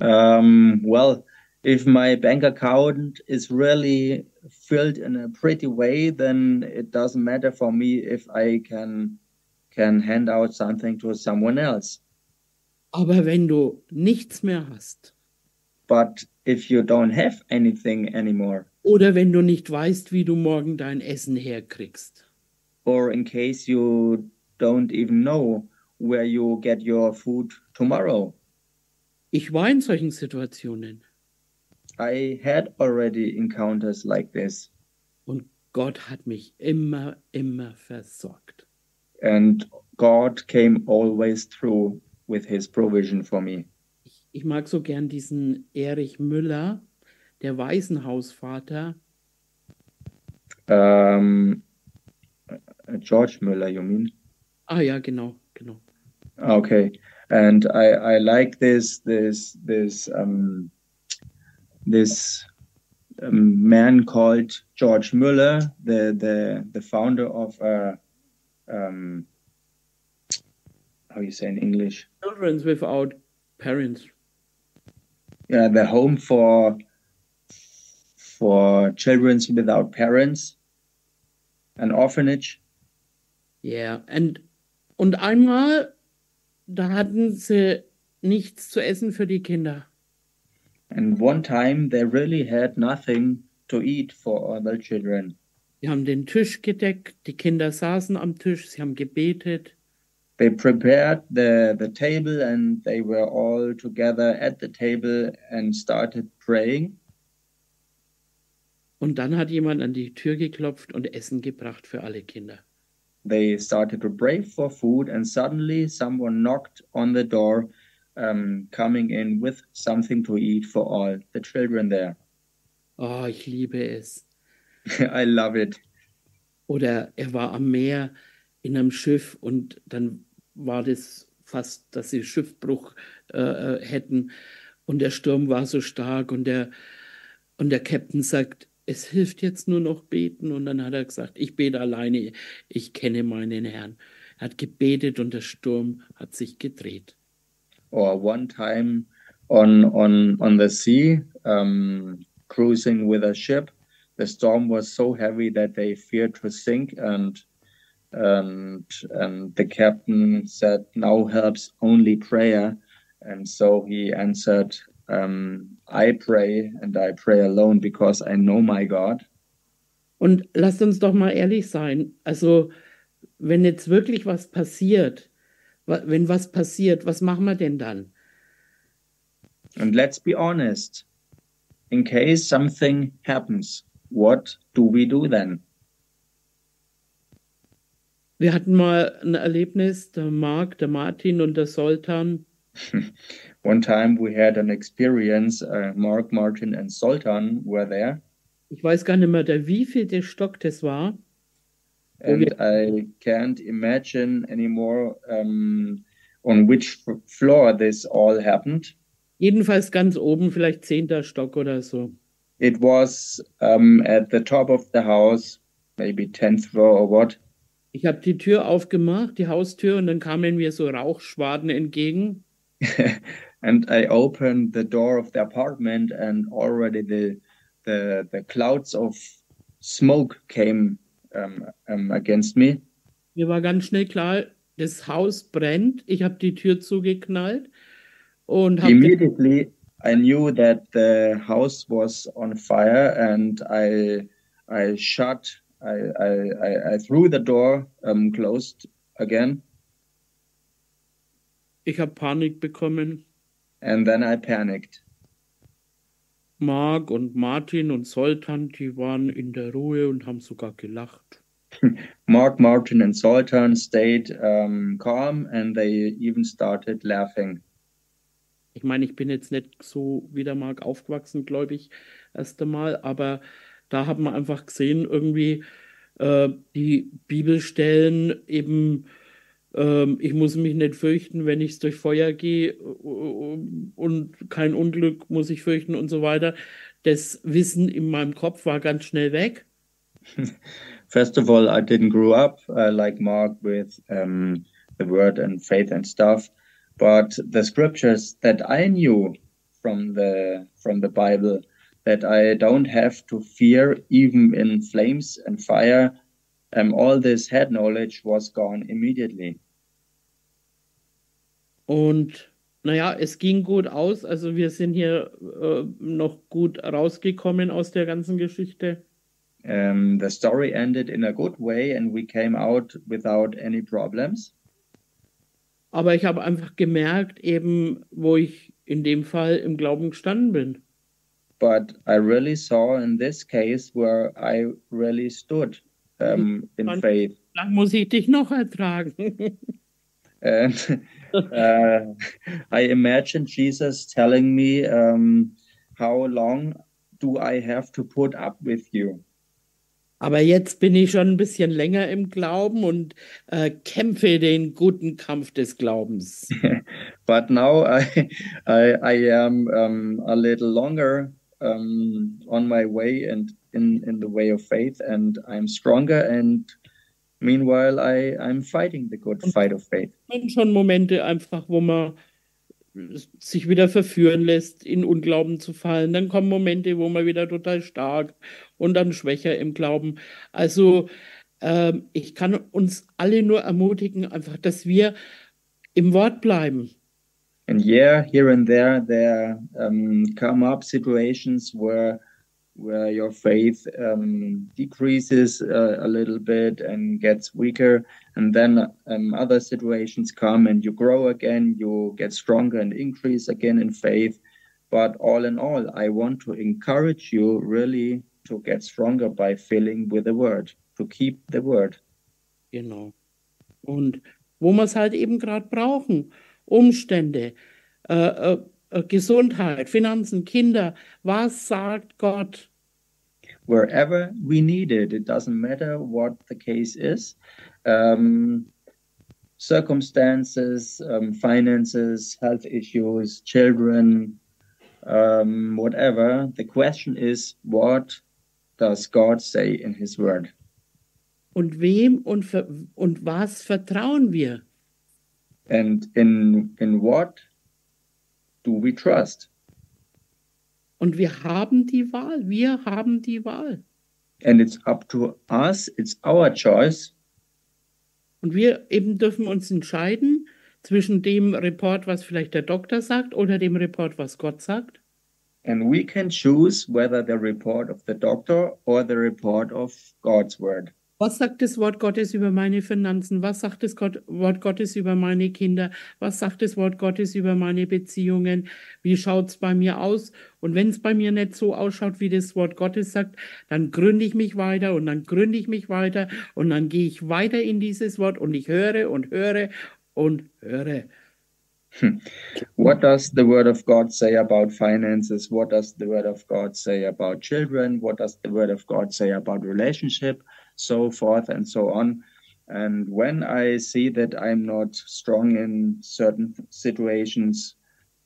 B: um, [laughs] well, if my bank account is really filled in a pretty way, then it doesn't matter for me if I can can hand out something to someone else.
A: Aber wenn du nichts mehr hast.
B: But if you don't have anything anymore.
A: Oder wenn du nicht weißt, wie du morgen dein Essen herkriegst.
B: Or in case you don't even know where you get your food tomorrow.
A: Ich war in solchen Situationen.
B: I had already encounters like this.
A: Und Gott hat mich immer, immer versorgt.
B: And God came always through with his provision for me.
A: Ich, ich mag so gern diesen Erich Müller, der Waisenhausvater.
B: Um, George Müller, you mean?
A: Ah ja, genau, genau.
B: Okay, and I I like this this this um this um, man called George Müller, the the the founder of uh, um, how you say in English?
A: Children without parents.
B: Yeah, the home for for children without parents, an orphanage.
A: Yeah, and und einmal da hatten sie nichts zu essen für die Kinder.
B: And one time they really had nothing to eat for the children.
A: Sie haben den Tisch gedeckt, die Kinder saßen am Tisch, sie haben gebetet.
B: They prepared the, the table and they were all together at the table and started praying.
A: Und dann hat jemand an die Tür geklopft und Essen gebracht für alle Kinder.
B: They started to pray for food and suddenly someone knocked on the door um, coming in with something to eat for all the children there.
A: Oh, ich liebe es. [laughs]
B: I love it.
A: Oder er war am Meer in einem Schiff und dann war das fast, dass sie Schiffbruch äh, äh, hätten und der Sturm war so stark und der und der Captain sagt, es hilft jetzt nur noch beten und dann hat er gesagt, ich bete alleine, ich kenne meinen Herrn. Er hat gebetet und der Sturm hat sich gedreht.
B: Or one time on on on the sea, um, cruising with a ship, the storm was so heavy that they feared to sink and and and the captain said now helps only prayer and so he answered um, i pray and i pray alone because i know my god
A: Und lasst uns doch mal ehrlich sein. Also, wenn jetzt wirklich was passiert, wenn was passiert, was machen wir denn dann?
B: and let's be honest in case something happens what do we do then
A: Wir hatten mal ein Erlebnis, der Marc, der Martin und der Soltan. [laughs]
B: one time we had an experience uh, mark martin and sultan were there
A: Ich weiß gar nicht mehr, der wievielte Stock das war.
B: and i can't imagine anymore um, on which floor this all happened
A: Jedenfalls ganz oben, vielleicht zehnter Stock oder so.
B: it was um, at the top of the house maybe 10th floor or what
A: Ich habe die Tür aufgemacht, die Haustür, und dann kamen mir so Rauchschwaden entgegen. [laughs]
B: and I opened the door of the apartment, and already the the the clouds of smoke came um, um, against me.
A: Mir war ganz schnell klar, das Haus brennt. Ich habe die Tür zugeknallt und habe
B: Immediately, I knew that the house was on fire, and I I shut. I I I, I threw the door um, closed again,
A: ich habe Panik bekommen.
B: And then I panicked.
A: Marc und Martin und Soltan, die waren in der Ruhe und haben sogar gelacht. [laughs]
B: Mark, Martin, and Sultan stayed um, calm, and they even started laughing.
A: Ich meine, ich bin jetzt nicht so wie der Marc aufgewachsen, gläubig, erst einmal, aber da hat man einfach gesehen, irgendwie äh, die Bibelstellen eben, ähm, ich muss mich nicht fürchten, wenn ich durch Feuer gehe äh, und kein Unglück muss ich fürchten und so weiter. Das Wissen in meinem Kopf war ganz schnell weg. [laughs]
B: First of all, I didn't grow up uh, like Mark with um, the word and faith and stuff, but the scriptures that I knew from the from the Bible that I don't have to fear even in flames and fire. Um, all this head knowledge was gone immediately.
A: Und naja, es ging gut aus. Also wir sind hier äh, noch gut rausgekommen aus der ganzen Geschichte.
B: Um, the story ended in a good way, and we came out without any problems.
A: Aber ich habe einfach gemerkt, eben, wo ich in dem Fall im Glauben gestanden bin.
B: But I really saw in this case where I really stood um, in
A: Dann-
B: faith.
A: Lang muss ich dich noch ertragen.
B: And [laughs] uh, I imagined Jesus telling me, um, How long do I have to put up with you?
A: Aber jetzt bin ich schon ein bisschen länger im Glauben und äh, kämpfe den guten Kampf des Glaubens. [laughs]
B: But now I, I, I am um, a little longer um, on my way and in, in the way of faith, and I'm stronger. And meanwhile, I, I'm fighting the good fight of faith.
A: Und schon Momente einfach, wo man sich wieder verführen lässt, in Unglauben zu fallen. Dann kommen Momente, wo man wieder total stark und dann schwächer im Glauben. Also ähm, ich kann uns alle nur ermutigen, einfach, dass wir im Wort bleiben.
B: And yeah, here and there, there um, come up situations where where your faith um, decreases uh, a little bit and gets weaker, and then um, other situations come and you grow again, you get stronger and increase again in faith. But all in all, I want to encourage you really to get stronger by filling with the word, to keep the word.
A: Genau. Und wo wir es halt eben gerade brauchen, Umstände, äh, äh, äh, Gesundheit, Finanzen, Kinder, was sagt Gott?
B: wherever we need it. It doesn't matter what the case is. Um, circumstances, um, finances, health issues, children, um, whatever. The question is, what does God say in His Word?
A: Und wem und, und was vertrauen wir?
B: And in, in what do we trust?
A: Und wir haben die Wahl, wir haben die Wahl.
B: And it's up to us, it's our choice.
A: Und wir eben dürfen uns entscheiden zwischen dem Report, was vielleicht der Doktor sagt, oder dem Report, was Gott sagt.
B: And we can choose whether the report of the doctor or the report of God's Word.
A: Was sagt das Wort Gottes über meine Finanzen? Was sagt das Gott, Wort Gottes über meine Kinder? Was sagt das Wort Gottes über meine Beziehungen? Wie schaut es bei mir aus? Und wenn es bei mir nicht so ausschaut, wie das Wort Gottes sagt, dann gründe ich mich weiter und dann gründe ich mich weiter und dann gehe ich weiter in dieses Wort und ich höre und höre und höre.
B: What does the Word of God say about finances? What does the Word of God say about children? What does the Word of God say about relationship? So forth and so on. And when I see that I'm not strong in certain situations,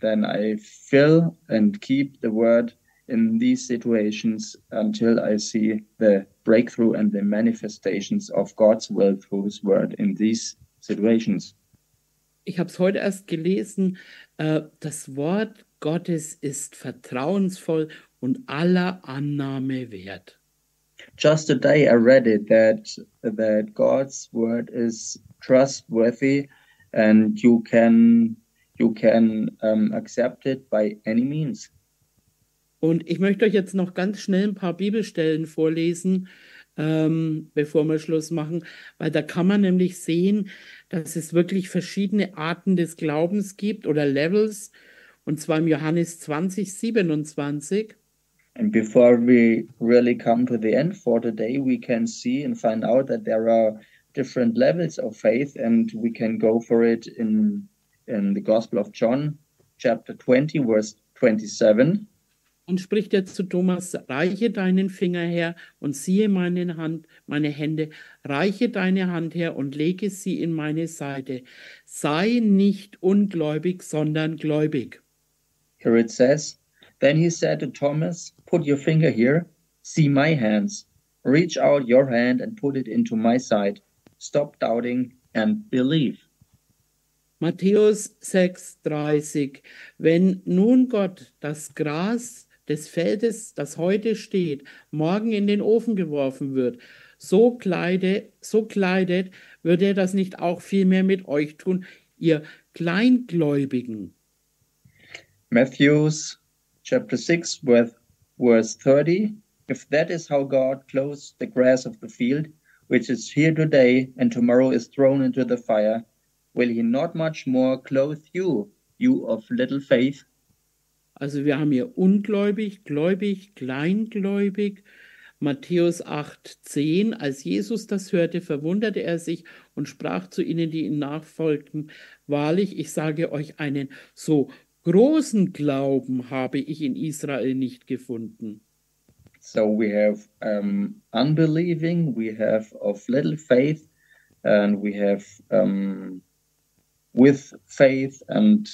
B: then I fill and keep the Word in these situations until I see the breakthrough and the manifestations of God's will through His Word in these situations.
A: Ich habe es heute erst gelesen. Äh, das Wort Gottes ist vertrauensvoll und aller Annahme wert.
B: Just today I read it that that God's word is trustworthy and you can you can um, accept it by any means.
A: Und ich möchte euch jetzt noch ganz schnell ein paar Bibelstellen vorlesen, ähm, bevor wir Schluss machen, weil da kann man nämlich sehen, dass es wirklich verschiedene Arten des Glaubens gibt oder Levels, und zwar im Johannes 20, 27.
B: And before we really come to the end for today, we can see and find out that there are different levels of faith, and we can go for it in in the Gospel of John, chapter 20, verse 27.
A: Und spricht er zu Thomas, reiche deinen Finger her und siehe meine Hand, meine Hände, reiche deine Hand her und lege sie in meine Seite. Sei nicht ungläubig, sondern gläubig.
B: Here it says, Then he said to Thomas, Put your finger here, see my hands. Reach out your hand and put it into my side. Stop doubting and believe.
A: Matthäus 6,30 Wenn nun Gott das Gras des Feldes, das heute steht, morgen in den Ofen geworfen wird, so kleidet, so kleidet, wird er das nicht auch viel mehr mit euch tun, ihr Kleingläubigen.
B: Matthews chapter 6 verse, verse 30 If that is how God clothes the grass of the field, which is here today and tomorrow is thrown into the fire, will he not much more clothe you, you of little faith?
A: Also wir haben hier ungläubig, gläubig, kleingläubig. Matthäus 8,10. Als Jesus das hörte, verwunderte er sich und sprach zu ihnen, die ihm nachfolgten, Wahrlich, ich sage euch einen so großen Glauben habe ich in Israel nicht gefunden.
B: So we have um, unbelieving, we have of little faith, and we have um, with faith. And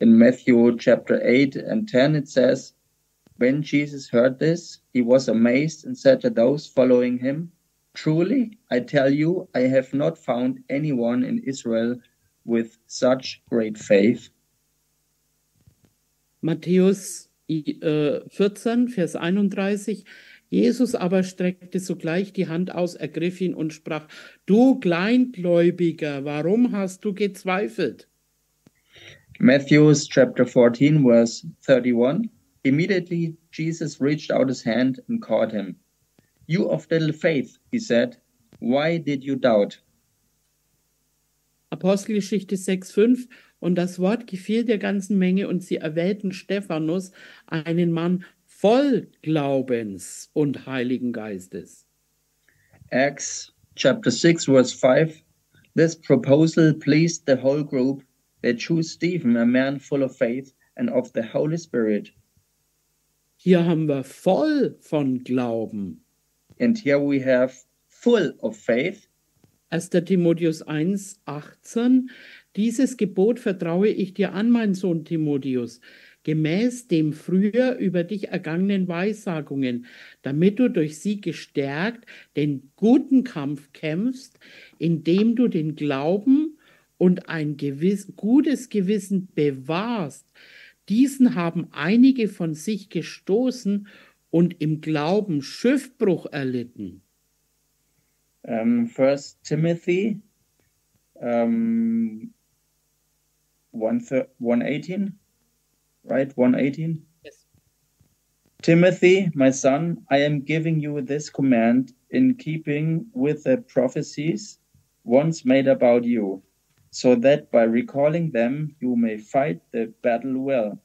B: in Matthew chapter 8 and 10, it says, When Jesus heard this, he was amazed and said to those following him, Truly, I tell you, I have not found anyone in Israel with such great faith.
A: Matthäus äh, 14, Vers 31. Jesus aber streckte sogleich die Hand aus, ergriff ihn und sprach, du Kleingläubiger, warum hast du gezweifelt?
B: Matthew's chapter 14, verse 31. Immediately Jesus reached out his hand and caught him. You of little faith, he said, why did you doubt?
A: Apostelgeschichte 6,5 Und das Wort gefiel der ganzen Menge und sie erwählten Stephanus, einen Mann voll Glaubens und Heiligen Geistes.
B: Acts chapter 6, verse 5. This proposal pleased the whole group. They chose Stephen, a man full of faith and of the Holy Spirit.
A: Hier haben wir voll von Glauben.
B: And here we have full of faith.
A: 1. Timotheus 1, 18. Dieses Gebot vertraue ich dir an, mein Sohn Timotheus, gemäß dem früher über dich ergangenen Weissagungen, damit du durch sie gestärkt den guten Kampf kämpfst, indem du den Glauben und ein gewiss, gutes Gewissen bewahrst. Diesen haben einige von sich gestoßen und im Glauben Schiffbruch erlitten.
B: Um, First Timothy um, 118, right? 118.
A: Yes.
B: Timothy, my son, I am giving you this command in keeping with the prophecies once made about you, so that by recalling them you may fight the battle well,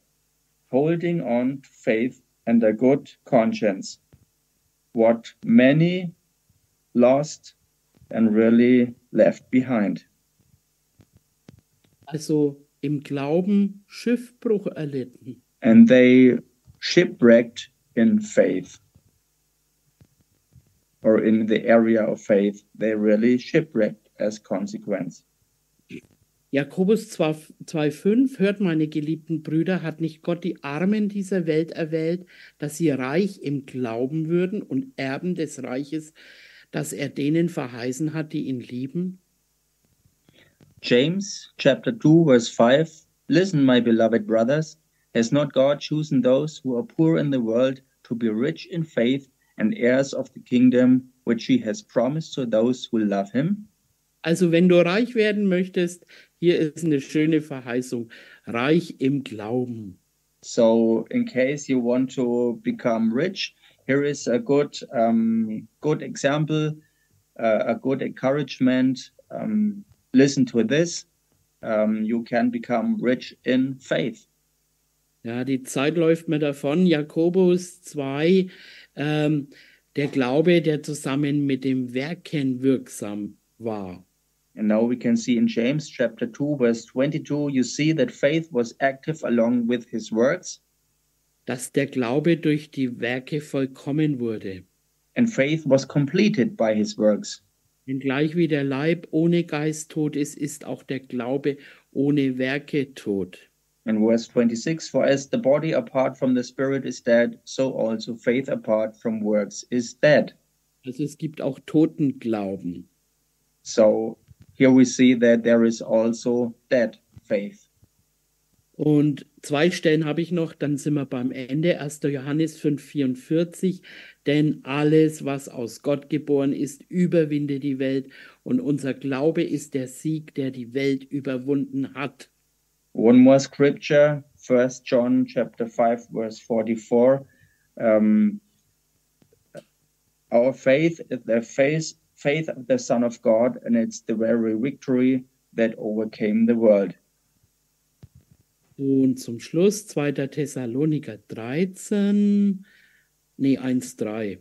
B: holding on to faith and a good conscience. What many lost and really left behind.
A: Also im Glauben Schiffbruch erlitten.
B: And they shipwrecked in faith. Or in the area of faith, they really shipwrecked as consequence.
A: Jakobus 2,5 hört, meine geliebten Brüder, hat nicht Gott die Armen dieser Welt erwählt, dass sie reich im Glauben würden und Erben des Reiches, das er denen verheißen hat, die ihn lieben?
B: James chapter 2 verse 5 Listen, my beloved brothers, has not God chosen those who are poor in the world to be rich in faith and heirs of the kingdom which he has promised to those who love him?
A: Also wenn du reich werden möchtest, hier ist eine schöne Verheißung. Reich im Glauben.
B: So in case you want to become rich, here is a good, um, good example, uh, a good encouragement. Um, listen to this. Um, you can become rich in faith.
A: Ja, die Zeit läuft mir davon. Jakobus 2, ähm, der Glaube, der zusammen mit dem Werken wirksam war.
B: And now we can see in James chapter 2, verse 22, you see that faith was active along with his works.
A: Dass der Glaube durch die Werke vollkommen wurde.
B: And faith was completed by his works.
A: Denn gleich wie der Leib ohne Geist tot ist, ist auch der Glaube ohne Werke tot.
B: In verse 26, for as the body apart from the spirit is dead, so also faith apart from works is dead.
A: Also es gibt auch Totenglauben.
B: So here we see that there is also dead faith.
A: Und zwei Stellen habe ich noch, dann sind wir beim Ende. 1. Johannes 5,44. Denn alles, was aus Gott geboren ist, überwinde die Welt. Und unser Glaube ist der Sieg, der die Welt überwunden hat.
B: One more scripture, 1 John chapter 5, verse 44. Um, our faith is the faith faith of the Son of God, and it's the very victory that overcame the world.
A: Und zum Schluss 2. Thessaloniker 13, nee, 1,3.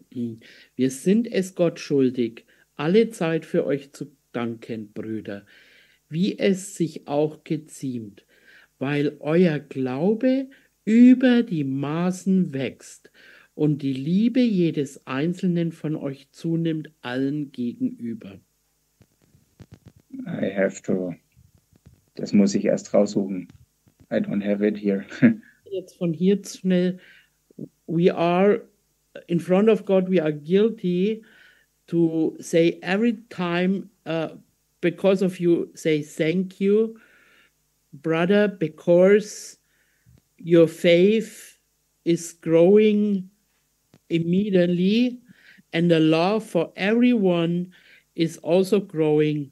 A: Wir sind es Gott schuldig, alle Zeit für euch zu danken, Brüder, wie es sich auch geziemt, weil euer Glaube über die Maßen wächst und die Liebe jedes Einzelnen von euch zunimmt allen gegenüber.
B: I have to. Das muss ich erst raussuchen. I don't have it here. [laughs]
A: Jetzt von hier schnell. We are in front of God, we are guilty to say every time, uh, because of you, say thank you, brother, because your faith is growing immediately, and the love for everyone is also growing.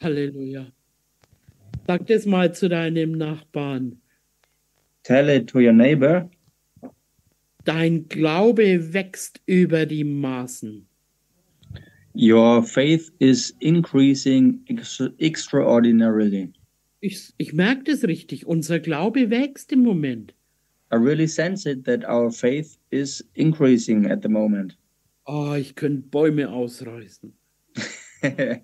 A: Halleluja. Sag das mal zu deinem Nachbarn.
B: Tell it to your neighbor.
A: Dein Glaube wächst über die Maßen.
B: Your faith is increasing ex extraordinarily.
A: Ich, ich merke das richtig. Unser Glaube wächst im Moment.
B: I really sense it that our faith is increasing at the moment.
A: Oh, ich könnte Bäume ausreißen. [laughs]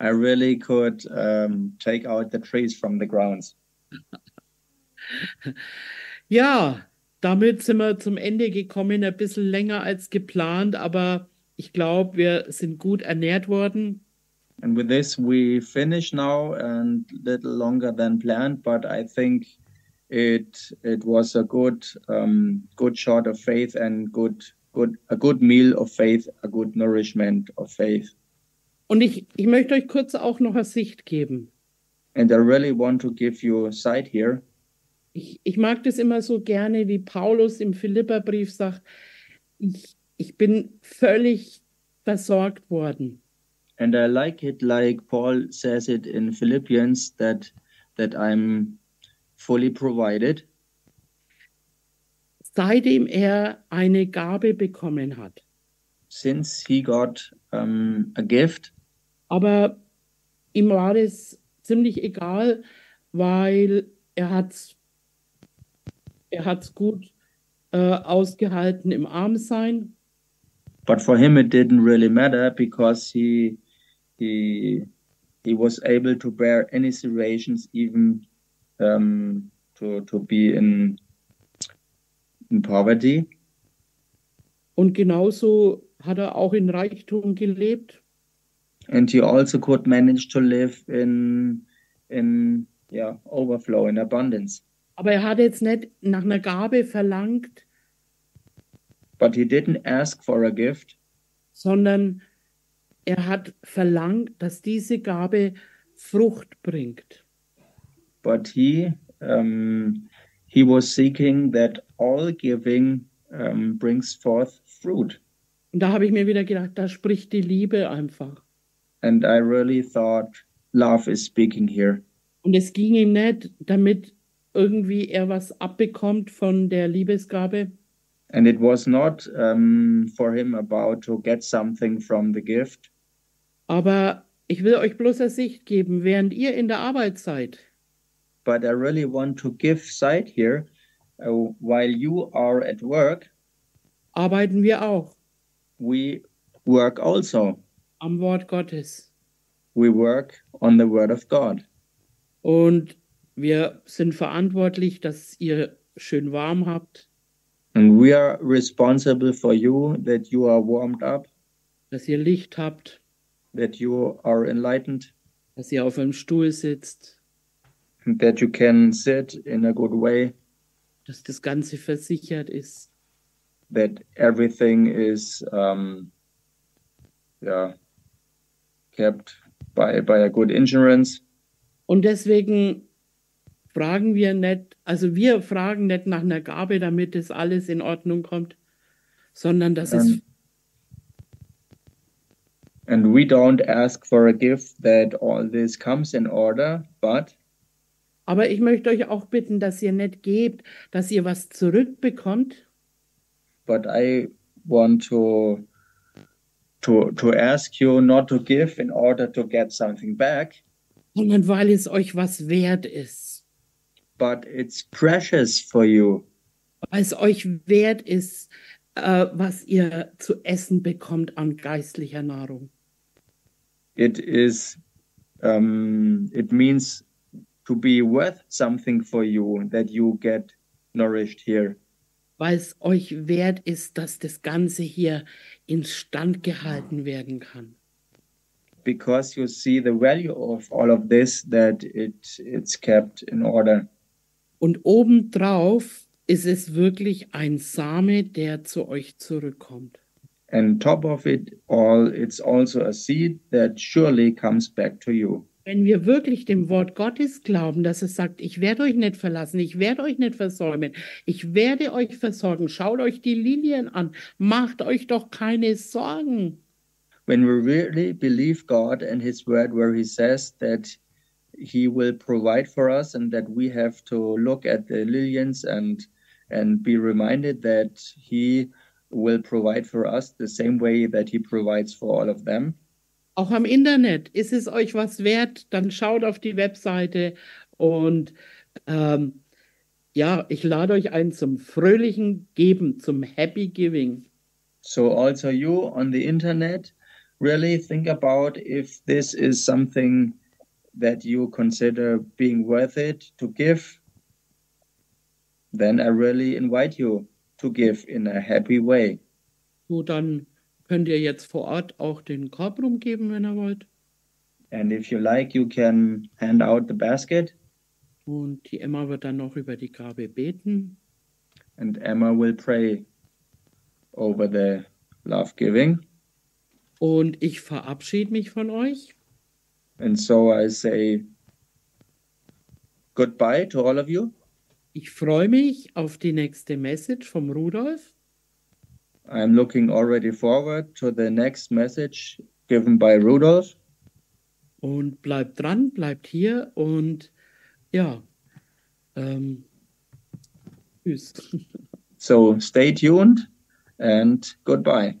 B: I really could um, take out the trees from the grounds. [laughs]
A: ja, damit sind wir zum Ende gekommen, ein bisschen länger als geplant, aber ich glaube, wir sind gut ernährt worden.
B: And with this, we finish now and little longer than planned, but I think it it was a good um, good shot of faith and good good a good meal of faith, a good nourishment of faith.
A: Und ich, ich möchte euch kurz auch noch eine Sicht geben.
B: And I really want to give you a sight here.
A: Ich, ich mag das immer so gerne, wie Paulus im Philipperbrief sagt, ich, ich bin völlig versorgt worden.
B: And I like it like Paul says it in Philippians that that I'm fully provided.
A: Seitdem er eine Gabe bekommen hat.
B: Since he got um, a gift.
A: Aber ihm war es ziemlich egal, weil er hat er hat's gut äh, ausgehalten im Armsein.
B: But for him it didn't really matter because he he he was able to bear any situations, even um, to to be in in poverty.
A: Und genauso hat er auch in Reichtum gelebt.
B: And he also could manage to live in in yeah, overflow, in abundance.
A: Aber er hat jetzt nicht nach einer Gabe verlangt,
B: But he didn't ask for a gift,
A: sondern er hat verlangt, dass diese Gabe Frucht bringt.
B: but he um, he was seeking that all giving um, brings forth fruit.
A: Und da habe ich mir wieder gedacht, da spricht die Liebe einfach.
B: And I really thought love is speaking here.
A: Und es ging ihm nicht, damit irgendwie er was abbekommt von der Liebesgabe,
B: And it was not um, for him about to get something from the gift,
A: aber ich will euch bloß eine Sicht geben, während ihr in der Arbeit seid,
B: but I really want to give sight here. Uh, while you are at work,
A: arbeiten wir auch
B: we work also.
A: Am Wort Gottes.
B: We work on the word of God.
A: Und wir sind verantwortlich, dass ihr schön warm habt,
B: And we are responsible for you that you are warmed up,
A: dass ihr Licht habt,
B: that you are enlightened,
A: dass ihr auf einem Stuhl sitzt,
B: and that you can sit in a good way,
A: dass das Ganze versichert ist.
B: that everything is um, yeah, by, by a good insurance.
A: Und deswegen fragen wir nicht, also wir fragen nicht nach einer Gabe, damit es alles in Ordnung kommt, sondern dass es
B: Ähm. And we don't ask for a gift that all this comes in order, but
A: Aber ich möchte euch auch bitten, dass ihr nicht gebt, dass ihr was zurückbekommt,
B: but I want to to to ask you not to give in order to get something back,
A: sondern weil es euch was wert ist.
B: but it's precious for you.
A: Weil es euch wert ist, äh, was ihr zu essen bekommt an geistlicher Nahrung.
B: It is um, it means to be worth something for you that you get nourished here.
A: Weil es euch wert ist, dass das Ganze hier instand gehalten werden kann.
B: because you see the value of all of this that it it's kept in order
A: Und obendrauf ist es wirklich ein Same, der zu euch zurückkommt.
B: and top of it all it's also a seed that surely comes back to you
A: Wenn wir wirklich dem Wort Gottes glauben, dass es sagt, ich werde euch nicht verlassen, ich werde euch nicht versäumen, ich werde euch versorgen, schaut euch die Lilien an, macht euch doch keine Sorgen.
B: when we really believe god and his word where he says that he will provide for us and that we have to look at the lilies and and be reminded that he will provide for us the same way that he provides for all of them
A: Auch am Internet ist es euch was wert, dann schaut auf die Webseite und ähm, ja, ich lade euch ein zum fröhlichen Geben, zum Happy Giving.
B: So also you on the internet really think about if this is something that you consider being worth it to give, then I really invite you to give in a happy way.
A: So, dann könnt ihr jetzt vor Ort auch den Korb rumgeben, wenn ihr wollt.
B: And if you like, you can hand out the basket
A: Und die Emma wird dann noch über die Gabe beten.
B: and Emma will pray over the love giving.
A: Und ich verabschiede mich von euch.
B: And so I say goodbye to all of you.
A: Ich freue mich auf die nächste Message vom Rudolf.
B: I'm looking already forward to the next message given by Rudolph.
A: Und bleibt dran, bleibt hier und ja, ähm, tschüss.
B: So stay tuned and goodbye.